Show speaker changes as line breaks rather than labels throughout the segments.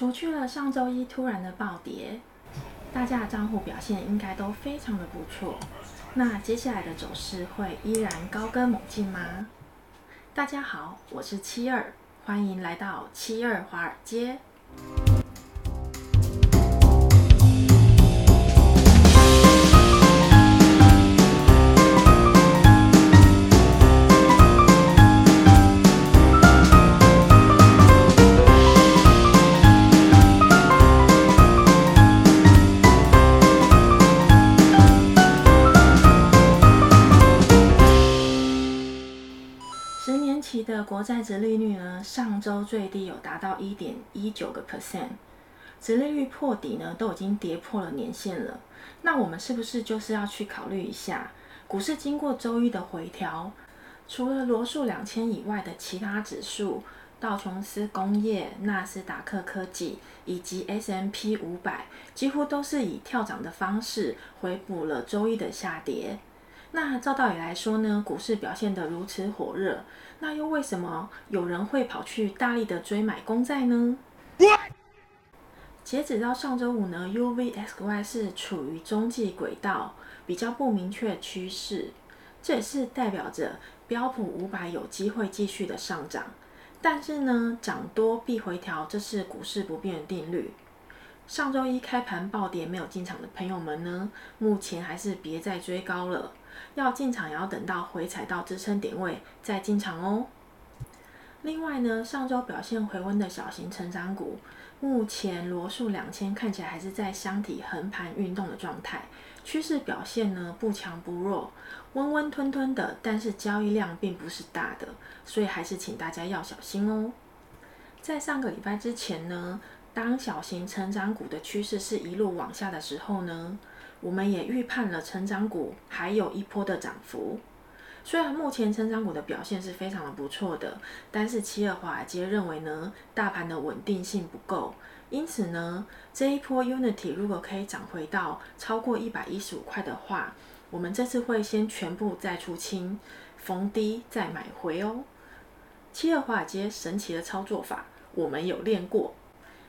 除去了上周一突然的暴跌，大家的账户表现应该都非常的不错。那接下来的走势会依然高歌猛进吗？大家好，我是七二，欢迎来到七二华尔街。国债殖利率呢，上周最低有达到一点一九个 percent，殖利率破底呢，都已经跌破了年线了。那我们是不是就是要去考虑一下，股市经过周一的回调，除了罗素两千以外的其他指数，道琼斯工业、纳斯达克科技以及 S M P 五百，几乎都是以跳涨的方式回补了周一的下跌。那照道理来说呢，股市表现得如此火热，那又为什么有人会跑去大力的追买公债呢截止到上周五呢，UVXY 是处于中继轨道，比较不明确趋势，这也是代表着标普五百有机会继续的上涨。但是呢，涨多必回调，这是股市不变的定律。上周一开盘暴跌没有进场的朋友们呢，目前还是别再追高了。要进场也要等到回踩到支撑点位再进场哦。另外呢，上周表现回温的小型成长股，目前罗素两千看起来还是在箱体横盘运动的状态，趋势表现呢不强不弱，温温吞吞的，但是交易量并不是大的，所以还是请大家要小心哦。在上个礼拜之前呢，当小型成长股的趋势是一路往下的时候呢，我们也预判了成长股还有一波的涨幅，虽然目前成长股的表现是非常的不错的，但是七二华尔街认为呢，大盘的稳定性不够，因此呢，这一波 Unity 如果可以涨回到超过一百一十五块的话，我们这次会先全部再出清，逢低再买回哦。七二华尔街神奇的操作法，我们有练过，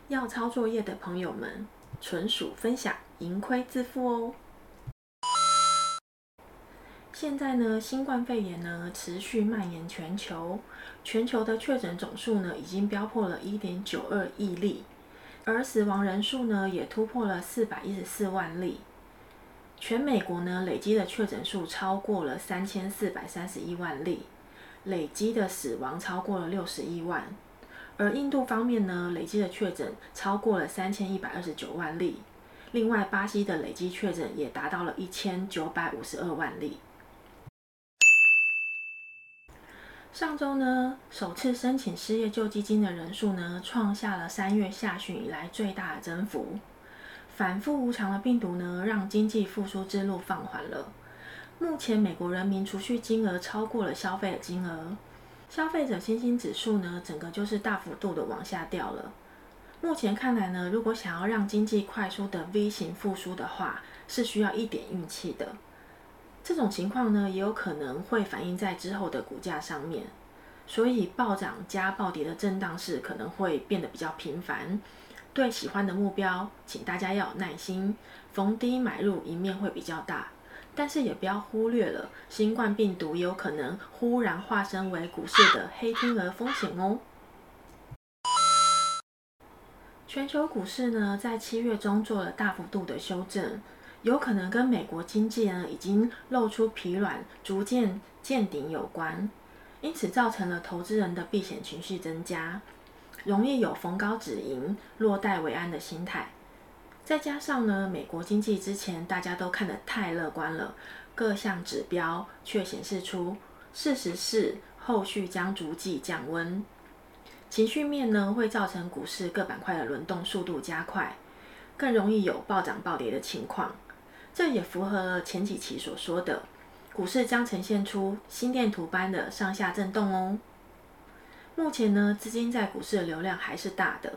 要操作业的朋友们纯属分享。盈亏自负哦。现在呢，新冠肺炎呢持续蔓延全球，全球的确诊总数呢已经飙破了一点九二亿例，而死亡人数呢也突破了四百一十四万例。全美国呢累积的确诊数超过了三千四百三十一万例，累积的死亡超过了六十一万。而印度方面呢，累积的确诊超过了三千一百二十九万例。另外，巴西的累计确诊也达到了一千九百五十二万例。上周呢，首次申请失业救济金的人数呢，创下了三月下旬以来最大的增幅。反复无常的病毒呢，让经济复苏之路放缓了。目前，美国人民储蓄金额超过了消费的金额，消费者信心指数呢，整个就是大幅度的往下掉了。目前看来呢，如果想要让经济快速的 V 型复苏的话，是需要一点运气的。这种情况呢，也有可能会反映在之后的股价上面。所以暴涨加暴跌的震荡市可能会变得比较频繁。对喜欢的目标，请大家要有耐心，逢低买入，赢面会比较大。但是也不要忽略了，新冠病毒也有可能忽然化身为股市的黑天鹅风险哦。全球股市呢，在七月中做了大幅度的修正，有可能跟美国经济呢已经露出疲软、逐渐见顶有关，因此造成了投资人的避险情绪增加，容易有逢高止盈、落袋为安的心态。再加上呢，美国经济之前大家都看得太乐观了，各项指标却显示出事实是后续将逐季降温。情绪面呢，会造成股市各板块的轮动速度加快，更容易有暴涨暴跌的情况。这也符合了前几期所说的，股市将呈现出心电图般的上下震动哦。目前呢，资金在股市的流量还是大的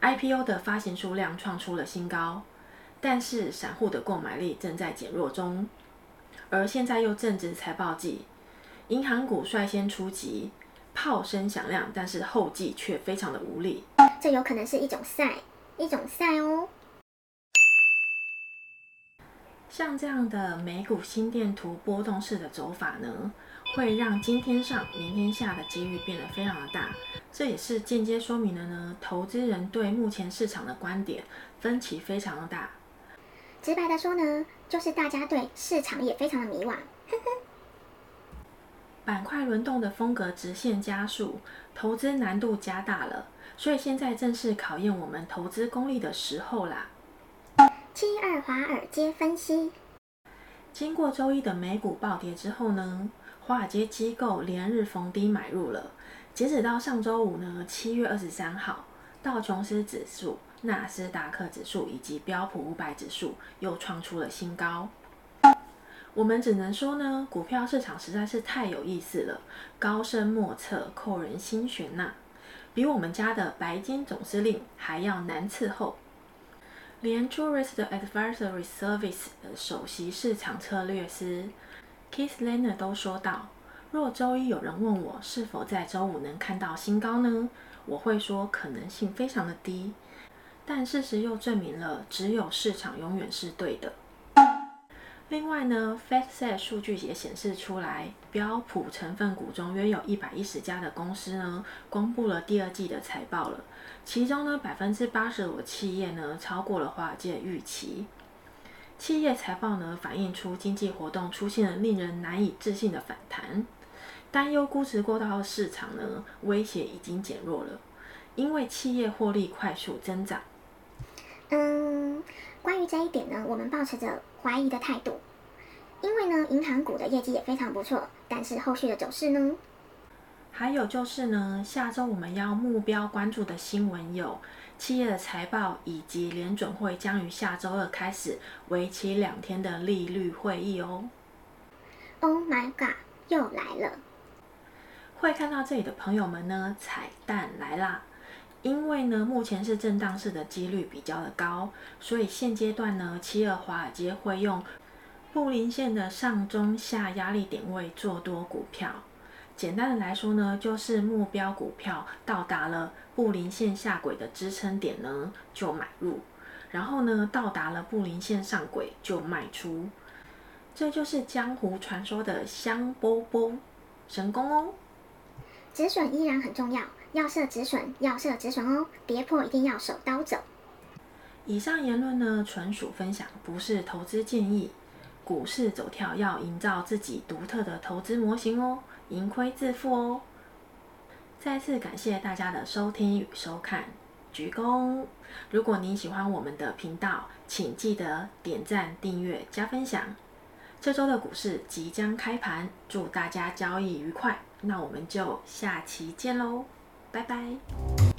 ，IPO 的发行数量创出了新高，但是散户的购买力正在减弱中。而现在又正值财报季，银行股率先出击。炮声响亮，但是后继却非常的无力。
这有可能是一种 sign，一种赛哦。
像这样的美股心电图波动式的走法呢，会让今天上明天下的几率变得非常的大。这也是间接说明了呢，投资人对目前市场的观点分歧非常的大。
直白的说呢，就是大家对市场也非常的迷惘。
板块轮动的风格直线加速，投资难度加大了，所以现在正是考验我们投资功力的时候啦。
七二华尔街分析，
经过周一的美股暴跌之后呢，华尔街机构连日逢低买入了。截止到上周五呢，七月二十三号，道琼斯指数、纳斯达克指数以及标普五百指数又创出了新高。我们只能说呢，股票市场实在是太有意思了，高深莫测，扣人心弦呐、比我们家的白金总司令还要难伺候。连 Truist Advisory Service 的首席市场策略师 Keith Leonard 都说道：“若周一有人问我是否在周五能看到新高呢？我会说可能性非常的低。但事实又证明了，只有市场永远是对的。”另外呢，FactSet 数据也显示出来，标普成分股中约有一百一十家的公司呢，公布了第二季的财报了。其中呢，百分之八十五的企业呢，超过了华尔街预期。企业财报呢，反映出经济活动出现了令人难以置信的反弹，担忧估值过高的市场呢，威胁已经减弱了，因为企业获利快速增长。
嗯，关于这一点呢，我们抱持着怀疑的态度，因为呢，银行股的业绩也非常不错，但是后续的走势呢？
还有就是呢，下周我们要目标关注的新闻有企业的财报，以及联准会将于下周二开始为期两天的利率会议哦。
Oh my god，又来了！
会看到这里的朋友们呢，彩蛋来啦！因为呢，目前是震荡市的几率比较的高，所以现阶段呢，七二华尔街会用布林线的上中下压力点位做多股票。简单的来说呢，就是目标股票到达了布林线下轨的支撑点呢，就买入，然后呢，到达了布林线上轨就卖出。这就是江湖传说的香波波神功哦。
止损依然很重要。要设止损，要设止损哦！跌破一定要手刀走。
以上言论呢，纯属分享，不是投资建议。股市走跳要营造自己独特的投资模型哦，盈亏自负哦。再次感谢大家的收听与收看，鞠躬！如果您喜欢我们的频道，请记得点赞、订阅、加分享。这周的股市即将开盘，祝大家交易愉快。那我们就下期见喽！拜拜。